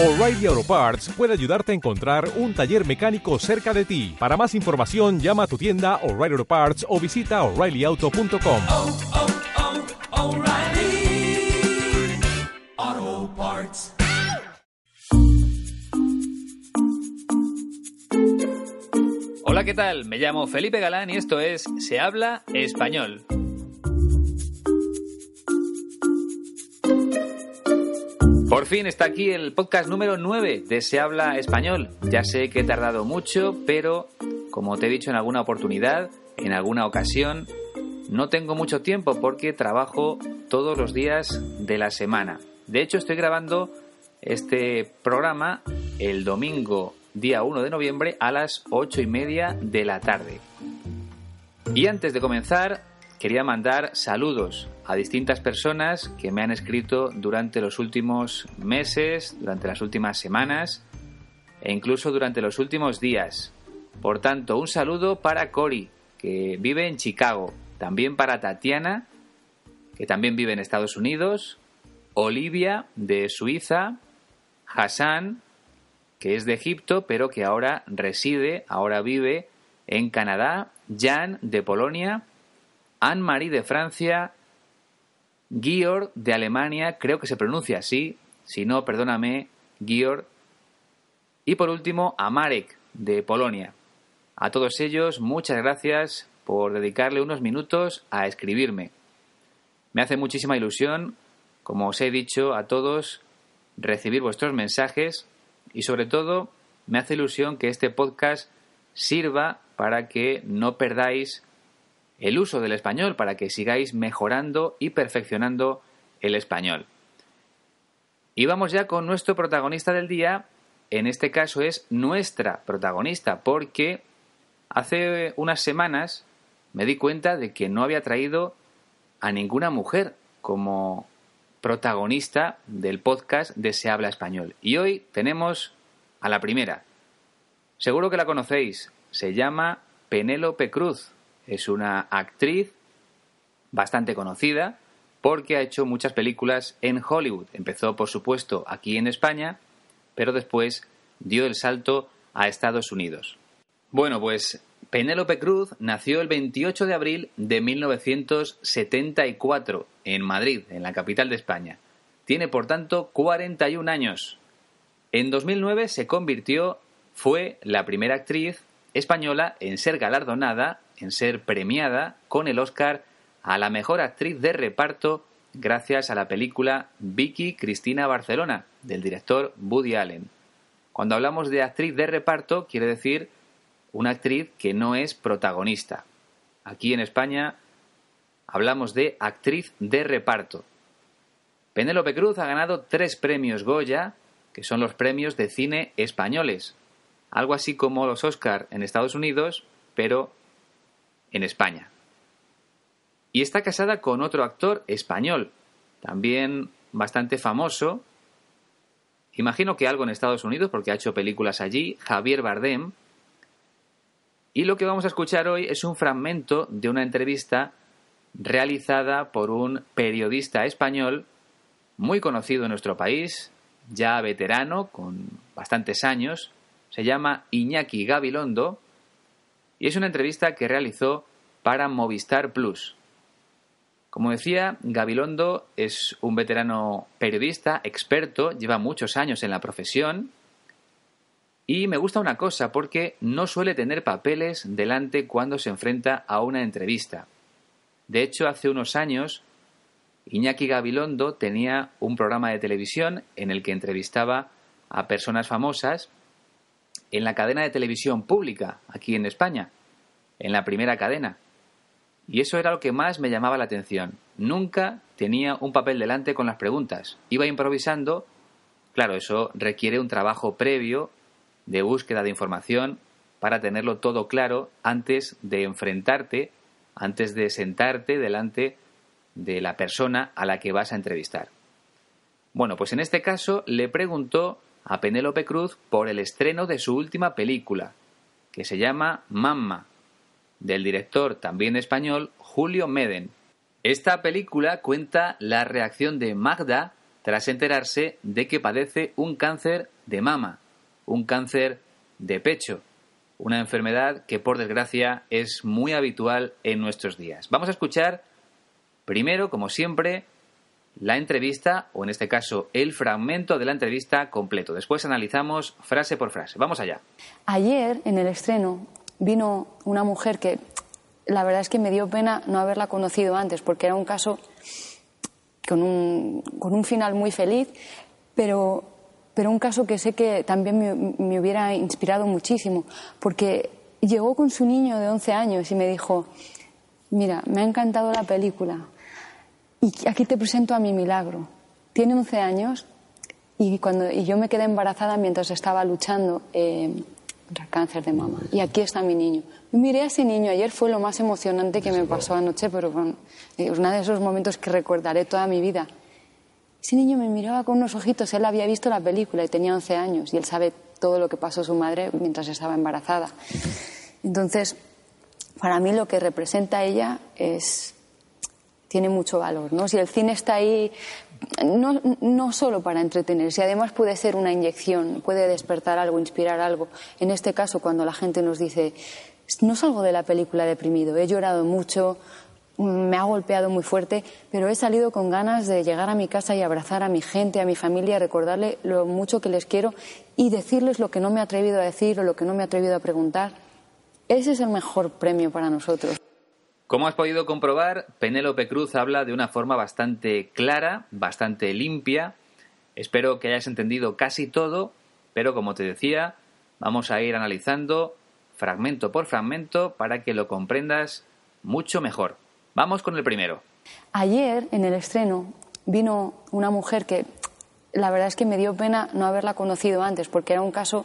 O'Reilly Auto Parts puede ayudarte a encontrar un taller mecánico cerca de ti. Para más información, llama a tu tienda O'Reilly Auto Parts o visita oreillyauto.com. oh, oh, O'Reilly Auto Parts. Hola, ¿qué tal? Me llamo Felipe Galán y esto es Se habla español. Por fin está aquí el podcast número 9 de Se habla español. Ya sé que he tardado mucho, pero como te he dicho en alguna oportunidad, en alguna ocasión, no tengo mucho tiempo porque trabajo todos los días de la semana. De hecho, estoy grabando este programa el domingo día 1 de noviembre a las 8 y media de la tarde. Y antes de comenzar, quería mandar saludos a distintas personas que me han escrito durante los últimos meses, durante las últimas semanas e incluso durante los últimos días. Por tanto, un saludo para Cory, que vive en Chicago, también para Tatiana, que también vive en Estados Unidos, Olivia de Suiza, Hassan, que es de Egipto, pero que ahora reside, ahora vive en Canadá, Jan de Polonia, Anne-Marie de Francia, Georg de Alemania, creo que se pronuncia así, si no, perdóname, Georg, y por último a Marek de Polonia. A todos ellos, muchas gracias por dedicarle unos minutos a escribirme. Me hace muchísima ilusión, como os he dicho a todos, recibir vuestros mensajes y sobre todo me hace ilusión que este podcast sirva para que no perdáis el uso del español, para que sigáis mejorando y perfeccionando el español. Y vamos ya con nuestro protagonista del día. En este caso es nuestra protagonista, porque hace unas semanas me di cuenta de que no había traído a ninguna mujer como protagonista del podcast de Se habla español. Y hoy tenemos a la primera. Seguro que la conocéis. Se llama Penélope Cruz. Es una actriz bastante conocida porque ha hecho muchas películas en Hollywood. Empezó, por supuesto, aquí en España, pero después dio el salto a Estados Unidos. Bueno, pues Penélope Cruz nació el 28 de abril de 1974 en Madrid, en la capital de España. Tiene, por tanto, 41 años. En 2009 se convirtió, fue la primera actriz española en ser galardonada, en ser premiada con el Oscar a la mejor actriz de reparto gracias a la película Vicky Cristina Barcelona, del director Woody Allen. Cuando hablamos de actriz de reparto, quiere decir una actriz que no es protagonista. Aquí en España hablamos de actriz de reparto. Penélope Cruz ha ganado tres premios Goya, que son los premios de cine españoles, algo así como los Oscar en Estados Unidos, pero en España. Y está casada con otro actor español, también bastante famoso, imagino que algo en Estados Unidos porque ha hecho películas allí, Javier Bardem, y lo que vamos a escuchar hoy es un fragmento de una entrevista realizada por un periodista español muy conocido en nuestro país, ya veterano, con bastantes años, se llama Iñaki Gabilondo, y es una entrevista que realizó para Movistar Plus. Como decía, Gabilondo es un veterano periodista, experto, lleva muchos años en la profesión, y me gusta una cosa, porque no suele tener papeles delante cuando se enfrenta a una entrevista. De hecho, hace unos años, Iñaki Gabilondo tenía un programa de televisión en el que entrevistaba a personas famosas en la cadena de televisión pública, aquí en España, en la primera cadena. Y eso era lo que más me llamaba la atención. Nunca tenía un papel delante con las preguntas. Iba improvisando. Claro, eso requiere un trabajo previo de búsqueda de información para tenerlo todo claro antes de enfrentarte, antes de sentarte delante de la persona a la que vas a entrevistar. Bueno, pues en este caso le preguntó a Penélope Cruz por el estreno de su última película, que se llama Mamma, del director también español Julio Meden. Esta película cuenta la reacción de Magda tras enterarse de que padece un cáncer de mama, un cáncer de pecho, una enfermedad que por desgracia es muy habitual en nuestros días. Vamos a escuchar primero, como siempre, la entrevista, o en este caso el fragmento de la entrevista completo. Después analizamos frase por frase. Vamos allá. Ayer, en el estreno, vino una mujer que la verdad es que me dio pena no haberla conocido antes, porque era un caso con un, con un final muy feliz, pero, pero un caso que sé que también me, me hubiera inspirado muchísimo, porque llegó con su niño de 11 años y me dijo, mira, me ha encantado la película y aquí te presento a mi milagro. Tiene 11 años y, cuando, y yo me quedé embarazada mientras estaba luchando eh, contra el cáncer de mama. Y aquí está mi niño. Miré a ese niño. Ayer fue lo más emocionante que me pasó anoche, pero bueno, es uno de esos momentos que recordaré toda mi vida. Ese niño me miraba con unos ojitos. Él había visto la película y tenía 11 años. Y él sabe todo lo que pasó su madre mientras estaba embarazada. Entonces, para mí lo que representa ella es tiene mucho valor. ¿no? Si el cine está ahí no, no solo para entretenerse, además puede ser una inyección, puede despertar algo, inspirar algo. En este caso, cuando la gente nos dice, no salgo de la película deprimido, he llorado mucho, me ha golpeado muy fuerte, pero he salido con ganas de llegar a mi casa y abrazar a mi gente, a mi familia, recordarle lo mucho que les quiero y decirles lo que no me he atrevido a decir o lo que no me he atrevido a preguntar. Ese es el mejor premio para nosotros. Como has podido comprobar, Penélope Cruz habla de una forma bastante clara, bastante limpia. Espero que hayas entendido casi todo, pero como te decía, vamos a ir analizando fragmento por fragmento para que lo comprendas mucho mejor. Vamos con el primero. Ayer, en el estreno, vino una mujer que la verdad es que me dio pena no haberla conocido antes, porque era un caso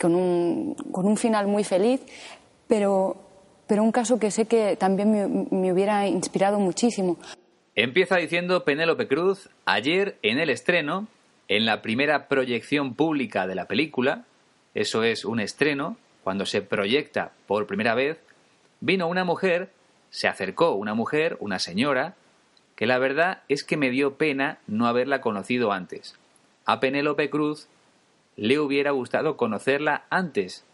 con un, con un final muy feliz, pero pero un caso que sé que también me, hubiera inspirado muchísimo. Empieza diciendo Penélope Cruz, ayer en el estreno, en la primera proyección pública de la película, eso es un estreno, cuando se proyecta por primera vez, vino una mujer, se acercó una mujer, una señora, que la verdad es que me dio pena no haberla conocido antes. A Penélope Cruz le hubiera gustado conocerla antes,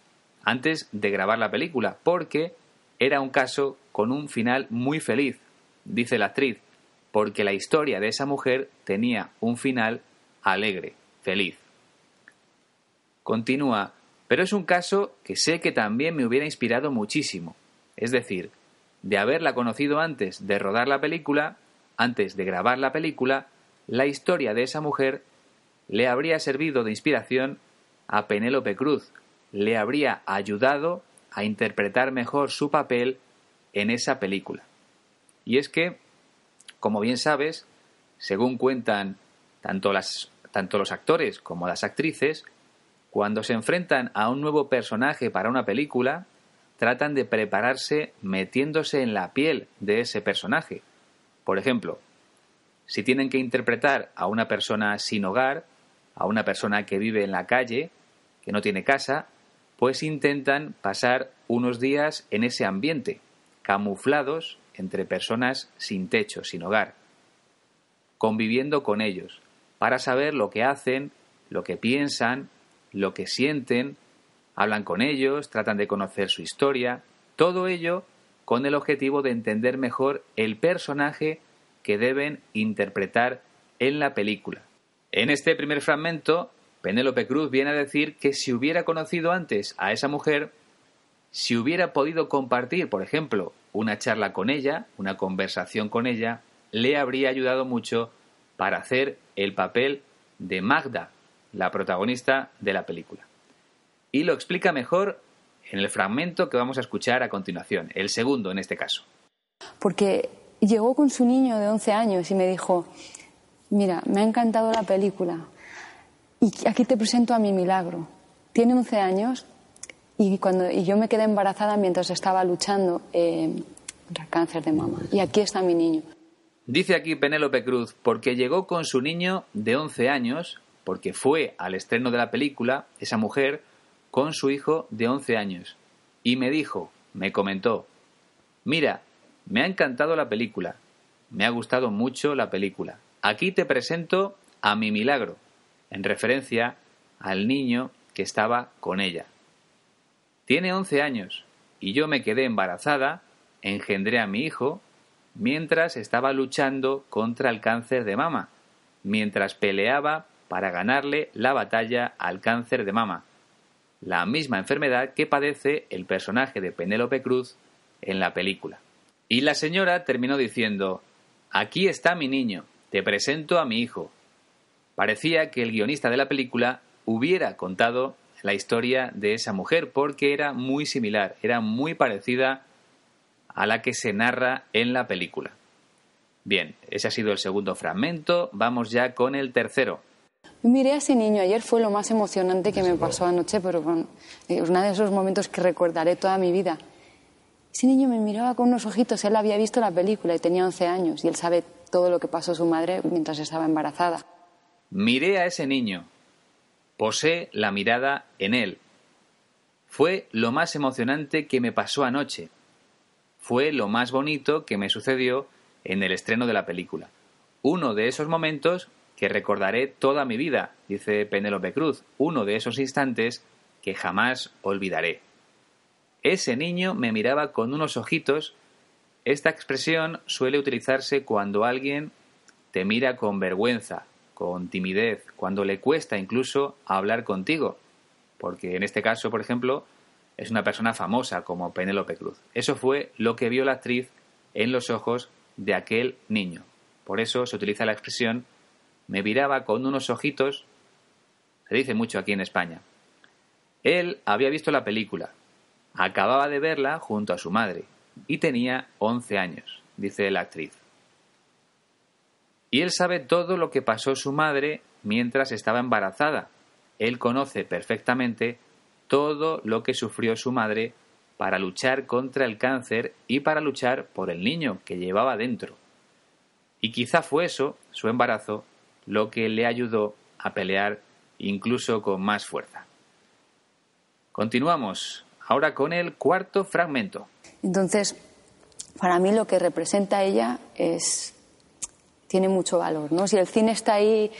antes de grabar la película, porque era un caso con un final muy feliz, dice la actriz, porque la historia de esa mujer tenía un final alegre, feliz. Continúa, pero es un caso que sé que también me hubiera inspirado muchísimo. Es decir, de haberla conocido antes de rodar la película, antes de grabar la película, la historia de esa mujer le habría servido de inspiración a Penélope Cruz, le habría ayudado a interpretar mejor su papel en esa película. Y es que, como bien sabes, según cuentan tanto, las, tanto los actores como las actrices, cuando se enfrentan a un nuevo personaje para una película, tratan de prepararse metiéndose en la piel de ese personaje. Por ejemplo, si tienen que interpretar a una persona sin hogar, a una persona que vive en la calle, que no tiene casa, pues intentan pasar unos días en ese ambiente, camuflados entre personas sin techo, sin hogar, conviviendo con ellos, para saber lo que hacen, lo que piensan, lo que sienten, hablan con ellos, tratan de conocer su historia, todo ello con el objetivo de entender mejor el personaje que deben interpretar en la película. En este primer fragmento Penélope Cruz viene a decir que si hubiera conocido antes a esa mujer, si hubiera podido compartir, por ejemplo, una charla con ella, una conversación con ella, le habría ayudado mucho para hacer el papel de Magda, la protagonista de la película. Y lo explica mejor en el fragmento que vamos a escuchar a continuación, el segundo en este caso. Porque llegó con su niño de 11 años y me dijo, mira, me ha encantado la película, y aquí te presento a mi milagro. Tiene 11 años y, cuando, y yo me quedé embarazada mientras estaba luchando eh, contra el cáncer de mama. Y aquí está mi niño. Dice aquí Penélope Cruz, porque llegó con su niño de 11 años, porque fue al estreno de la película, esa mujer, con su hijo de 11 años. Y me dijo, me comentó, mira, me ha encantado la película, me ha gustado mucho la película. aquí te presento a mi milagro, en referencia al niño que estaba con ella. Tiene 11 años y yo me quedé embarazada, engendré a mi hijo, mientras estaba luchando contra el cáncer de mama, mientras peleaba para ganarle la batalla al cáncer de mama, la misma enfermedad que padece el personaje de Penélope Cruz en la película. Y la señora terminó diciendo, Aquí está mi niño, te presento a mi hijo. Parecía que el guionista de la película hubiera contado la historia de esa mujer porque era muy similar, era muy parecida a la que se narra en la película. Bien, ese ha sido el segundo fragmento, vamos ya con el tercero. Miré a ese niño ayer, fue lo más emocionante que me pasó anoche, pero bueno, es uno de esos momentos que recordaré toda mi vida. Ese niño me miraba con unos ojitos, él había visto la película y tenía 11 años y él sabe todo lo que pasó su madre mientras estaba embarazada. Miré a ese niño, posé la mirada en él. Fue lo más emocionante que me pasó anoche. Fue lo más bonito que me sucedió en el estreno de la película. Uno de esos momentos que recordaré toda mi vida, dice Penélope Cruz, uno de esos instantes que jamás olvidaré. Ese niño me miraba con unos ojitos. Esta expresión suele utilizarse cuando alguien te mira con vergüenza, con timidez, cuando le cuesta incluso hablar contigo, porque en este caso, por ejemplo, es una persona famosa como Penélope Cruz. Eso fue lo que vio la actriz en los ojos de aquel niño. Por eso se utiliza la expresión me miraba con unos ojitos, se dice mucho aquí en España. Él había visto la película, acababa de verla junto a su madre y tenía 11 años, dice la actriz. Y él sabe todo lo que pasó su madre mientras estaba embarazada. Él conoce perfectamente todo lo que sufrió su madre para luchar contra el cáncer y para luchar por el niño que llevaba dentro. Y quizá fue eso, su embarazo, lo que le ayudó a pelear incluso con más fuerza. Continuamos ahora con el cuarto fragmento. Entonces, para mí lo que representa ella es tiene mucho valor, ¿no? Si el cine está ahí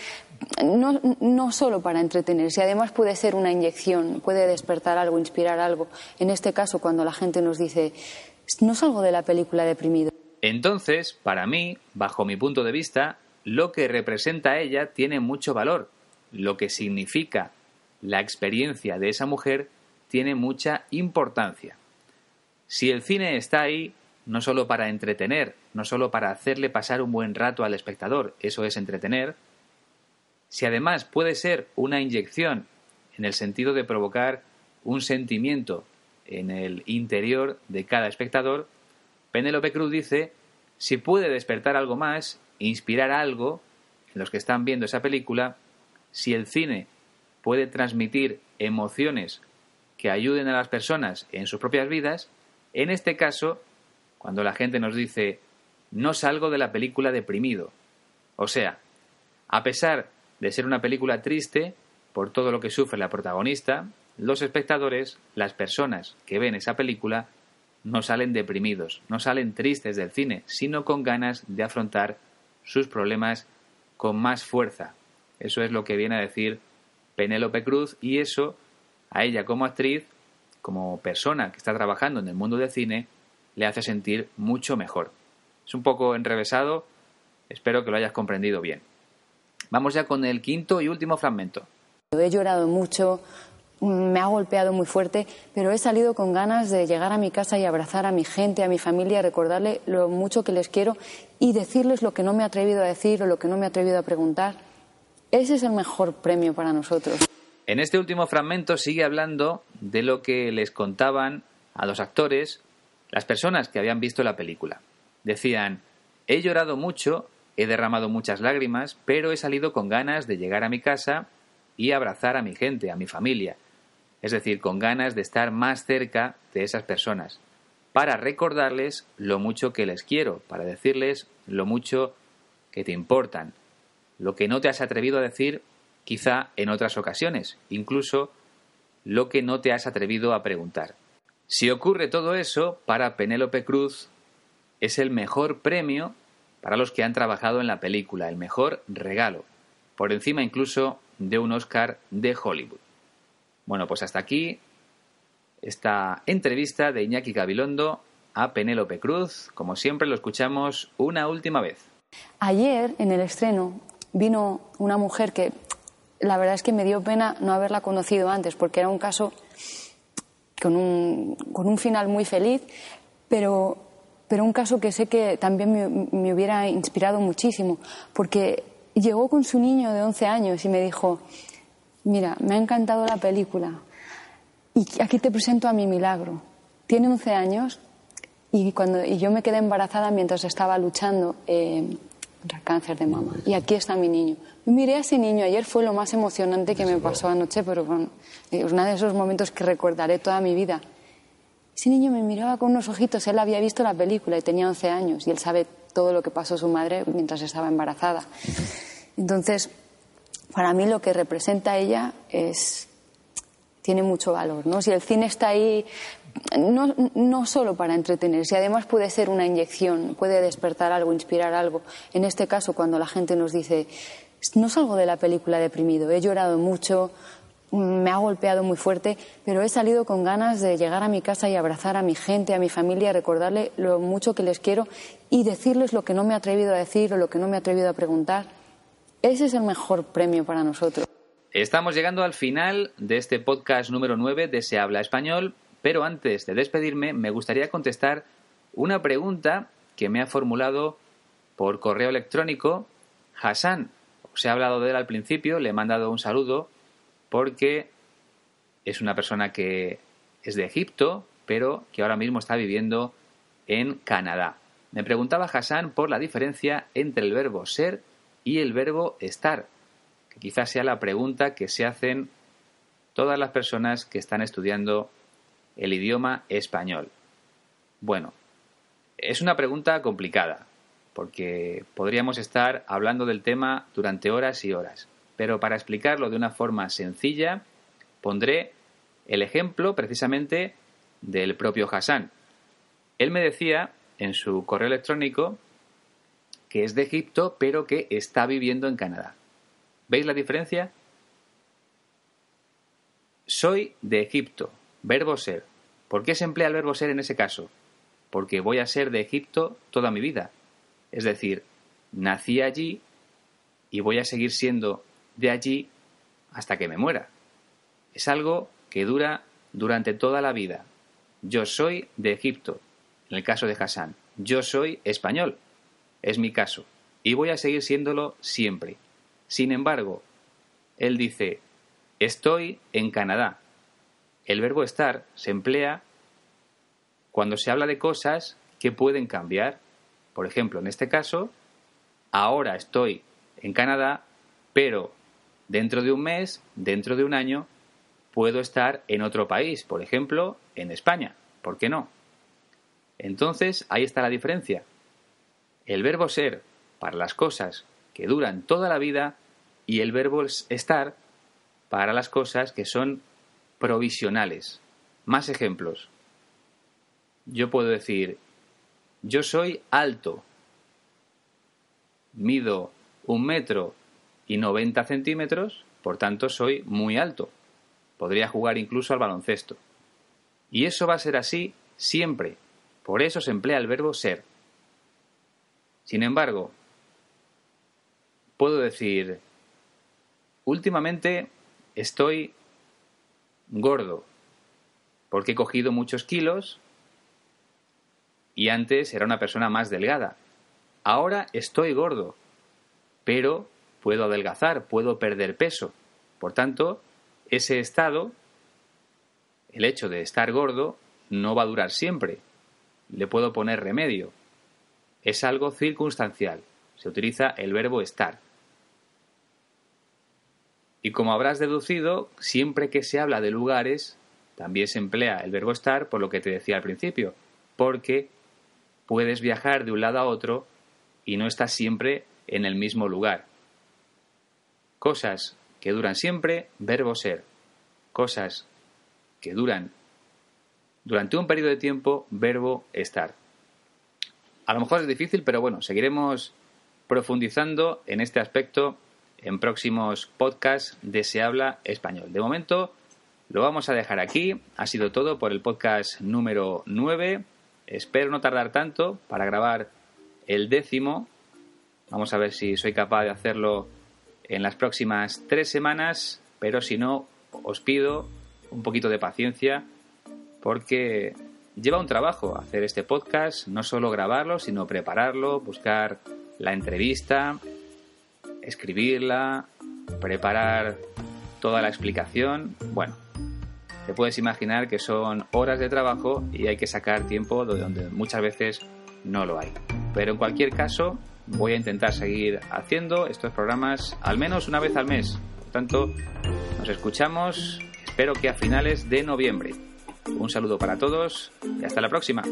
no, no solo para entretenerse, además puede ser una inyección, puede despertar algo, inspirar algo. En este caso, cuando la gente nos dice, no salgo de la película deprimido. Entonces, para mí, bajo mi punto de vista, lo que representa a ella tiene mucho valor. Lo que significa la experiencia de esa mujer tiene mucha importancia. Si el cine está ahí, no solo para entretener, no solo para hacerle pasar un buen rato al espectador, eso es entretener, si además puede ser una inyección en el sentido de provocar un sentimiento en el interior de cada espectador, Penélope Cruz dice, si puede despertar algo más, inspirar algo en los que están viendo esa película, si el cine puede transmitir emociones que ayuden a las personas en sus propias vidas, en este caso cuando la gente nos dice no salgo de la película deprimido. O sea, a pesar de ser una película triste por todo lo que sufre la protagonista, los espectadores, las personas que ven esa película, no salen deprimidos, no salen tristes del cine, sino con ganas de afrontar sus problemas con más fuerza. Eso es lo que viene a decir Penélope Cruz y eso a ella como actriz, como persona que está trabajando en el mundo del cine, le hace sentir mucho mejor. Es un poco enrevesado, espero que lo hayas comprendido bien. Vamos ya con el quinto y último fragmento. He llorado mucho, me ha golpeado muy fuerte, pero he salido con ganas de llegar a mi casa y abrazar a mi gente, a mi familia, recordarle lo mucho que les quiero y decirles lo que no me he atrevido a decir o lo que no me he atrevido a preguntar. Ese es el mejor premio para nosotros. En este último fragmento sigue hablando de lo que les contaban a los actores las personas que habían visto la película. Decían, he llorado mucho, he derramado muchas lágrimas, pero he salido con ganas de llegar a mi casa y abrazar a mi gente, a mi familia. Es decir, con ganas de estar más cerca de esas personas, para recordarles lo mucho que les quiero, para decirles lo mucho que te importan, lo que no te has atrevido a decir quizá en otras ocasiones, incluso lo que no te has atrevido a preguntar. Si ocurre todo eso, para Penélope Cruz es el mejor premio para los que han trabajado en la película, el mejor regalo, por encima incluso de un Oscar de Hollywood. Bueno, pues hasta aquí esta entrevista de Iñaki Gabilondo a Penélope Cruz. Como siempre, lo escuchamos una última vez. Ayer, en el estreno, vino una mujer que la verdad es que me dio pena no haberla conocido antes, porque era un caso con un, con un final muy feliz, pero, pero un caso que sé que también me, me hubiera inspirado muchísimo, porque llegó con su niño de 11 años y me dijo, mira, me ha encantado la película y aquí te presento a mi milagro. Tiene 11 años y, cuando, y yo me quedé embarazada mientras estaba luchando eh, contra el cáncer de mama. Y aquí está mi niño. Miré a ese niño, ayer fue lo más emocionante que me pasó anoche, pero bueno, es uno de esos momentos que recordaré toda mi vida. Ese niño me miraba con unos ojitos, él había visto la película y tenía 11 años y él sabe todo lo que pasó su madre mientras estaba embarazada. Entonces, para mí lo que representa ella es tiene mucho valor, ¿no? Si el cine está ahí no, no solo para entretenerse, además puede ser una inyección, puede despertar algo, inspirar algo. En este caso, cuando la gente nos dice, no salgo de la película deprimido, he llorado mucho, me ha golpeado muy fuerte, pero he salido con ganas de llegar a mi casa y abrazar a mi gente, a mi familia, recordarle lo mucho que les quiero y decirles lo que no me he atrevido a decir o lo que no me he atrevido a preguntar. Ese es el mejor premio para nosotros. Estamos llegando al final de este podcast número 9 de Se habla español, pero antes de despedirme me gustaría contestar una pregunta que me ha formulado por correo electrónico Hassan. Os he hablado de él al principio, le he mandado un saludo porque es una persona que es de Egipto, pero que ahora mismo está viviendo en Canadá. Me preguntaba Hassan por la diferencia entre el verbo ser y el verbo estar, que quizás sea la pregunta que se hacen todas las personas que están estudiando el idioma español. Bueno, es una pregunta complicada, porque podríamos estar hablando del tema durante horas y horas, pero para explicarlo de una forma sencilla, pondré el ejemplo precisamente del propio Hassan. Él me decía en su correo electrónico que es de Egipto, pero que está viviendo en Canadá. ¿Veis la diferencia? Soy de Egipto, verbo ser. ¿Por qué se emplea el verbo ser en ese caso? Porque voy a ser de Egipto toda mi vida. Es decir, nací allí y voy a seguir siendo de allí hasta que me muera. Es algo que dura durante toda la vida. Yo soy de Egipto, en el caso de Hassan. Yo soy español, es mi caso, y voy a seguir siéndolo siempre. Sin embargo, él dice, estoy en Canadá. El verbo estar se emplea cuando se habla de cosas que pueden cambiar. Por ejemplo, en este caso, ahora estoy en Canadá, pero dentro de un mes, dentro de un año, puedo estar en otro país, por ejemplo, en España. ¿Por qué no? Entonces, ahí está la diferencia. El verbo ser para las cosas que duran toda la vida y el verbo estar para las cosas que son provisionales. Más ejemplos. Yo puedo decir, yo soy alto, mido un metro y 90 centímetros, por tanto soy muy alto. Podría jugar incluso al baloncesto. Y eso va a ser así siempre. Por eso se emplea el verbo ser. Sin embargo, puedo decir, últimamente estoy gordo, porque he cogido muchos kilos y antes era una persona más delgada. Ahora estoy gordo, pero puedo adelgazar, puedo perder peso. Por tanto, ese estado, el hecho de estar gordo, no va a durar siempre. Le puedo poner remedio es algo circunstancial. Se utiliza el verbo estar. Y como habrás deducido, siempre que se habla de lugares, también se emplea el verbo estar por lo que te decía al principio, porque puedes viajar de un lado a otro y no estás siempre en el mismo lugar. Cosas que duran siempre, verbo ser. Cosas que duran durante un periodo de tiempo, verbo estar. A lo mejor es difícil, pero bueno, seguiremos profundizando en este aspecto en próximos podcasts de Se Habla Español. De momento lo vamos a dejar aquí. Ha sido todo por el podcast número 9. Espero no tardar tanto para grabar el décimo. Vamos a ver si soy capaz de hacerlo en las próximas tres semanas, pero si no, os pido un poquito de paciencia porque lleva un trabajo hacer este podcast, no solo grabarlo, sino prepararlo, buscar la entrevista, escribirla, preparar toda la explicación. Bueno, te puedes imaginar que son horas de trabajo y hay que sacar tiempo de donde muchas veces no lo hay. Pero en cualquier caso, voy a intentar seguir haciendo estos programas al menos una vez al mes. Por tanto, nos escuchamos, espero que a finales de noviembre. Un saludo para todos y hasta la próxima.